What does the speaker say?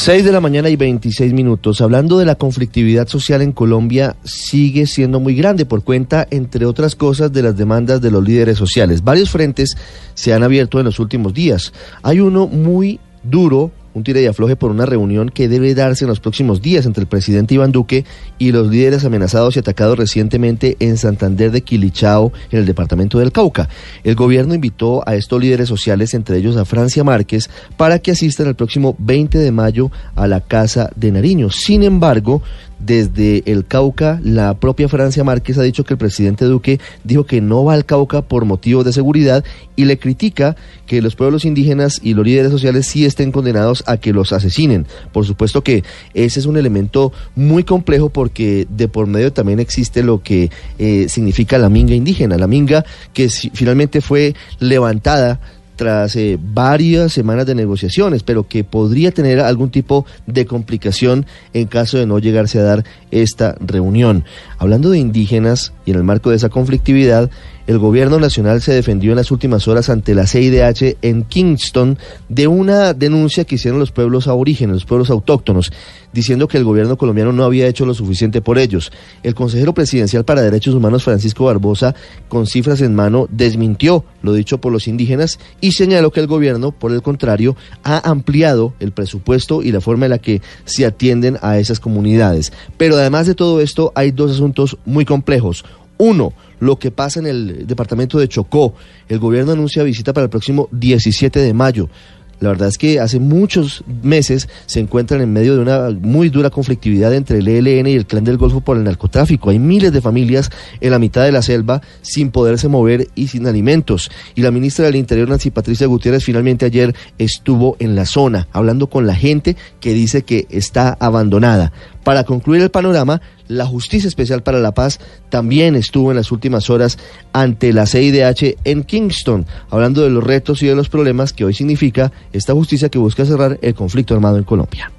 6 de la mañana y 26 minutos. Hablando de la conflictividad social en Colombia, sigue siendo muy grande por cuenta, entre otras cosas, de las demandas de los líderes sociales. Varios frentes se han abierto en los últimos días. Hay uno muy duro un tire y afloje por una reunión que debe darse en los próximos días entre el presidente Iván Duque y los líderes amenazados y atacados recientemente en Santander de Quilichao, en el departamento del Cauca. El gobierno invitó a estos líderes sociales, entre ellos a Francia Márquez, para que asistan el próximo 20 de mayo a la Casa de Nariño. Sin embargo, desde el Cauca, la propia Francia Márquez ha dicho que el presidente Duque dijo que no va al Cauca por motivos de seguridad y le critica que los pueblos indígenas y los líderes sociales sí estén condenados a que los asesinen. Por supuesto que ese es un elemento muy complejo porque de por medio también existe lo que eh, significa la minga indígena, la minga que finalmente fue levantada tras eh, varias semanas de negociaciones, pero que podría tener algún tipo de complicación en caso de no llegarse a dar esta reunión. Hablando de indígenas y en el marco de esa conflictividad, el gobierno nacional se defendió en las últimas horas ante la CIDH en Kingston de una denuncia que hicieron los pueblos aborígenes, los pueblos autóctonos, diciendo que el gobierno colombiano no había hecho lo suficiente por ellos. El consejero presidencial para Derechos Humanos, Francisco Barbosa, con cifras en mano, desmintió lo dicho por los indígenas y señaló que el gobierno, por el contrario, ha ampliado el presupuesto y la forma en la que se atienden a esas comunidades. Pero además de todo esto, hay dos asuntos muy complejos. Uno, lo que pasa en el departamento de Chocó. El gobierno anuncia visita para el próximo 17 de mayo. La verdad es que hace muchos meses se encuentran en medio de una muy dura conflictividad entre el ELN y el Clan del Golfo por el narcotráfico. Hay miles de familias en la mitad de la selva sin poderse mover y sin alimentos. Y la ministra del Interior, Nancy Patricia Gutiérrez, finalmente ayer estuvo en la zona hablando con la gente que dice que está abandonada. Para concluir el panorama, la Justicia Especial para la Paz también estuvo en las últimas horas ante la CIDH en Kingston, hablando de los retos y de los problemas que hoy significa esta justicia que busca cerrar el conflicto armado en Colombia.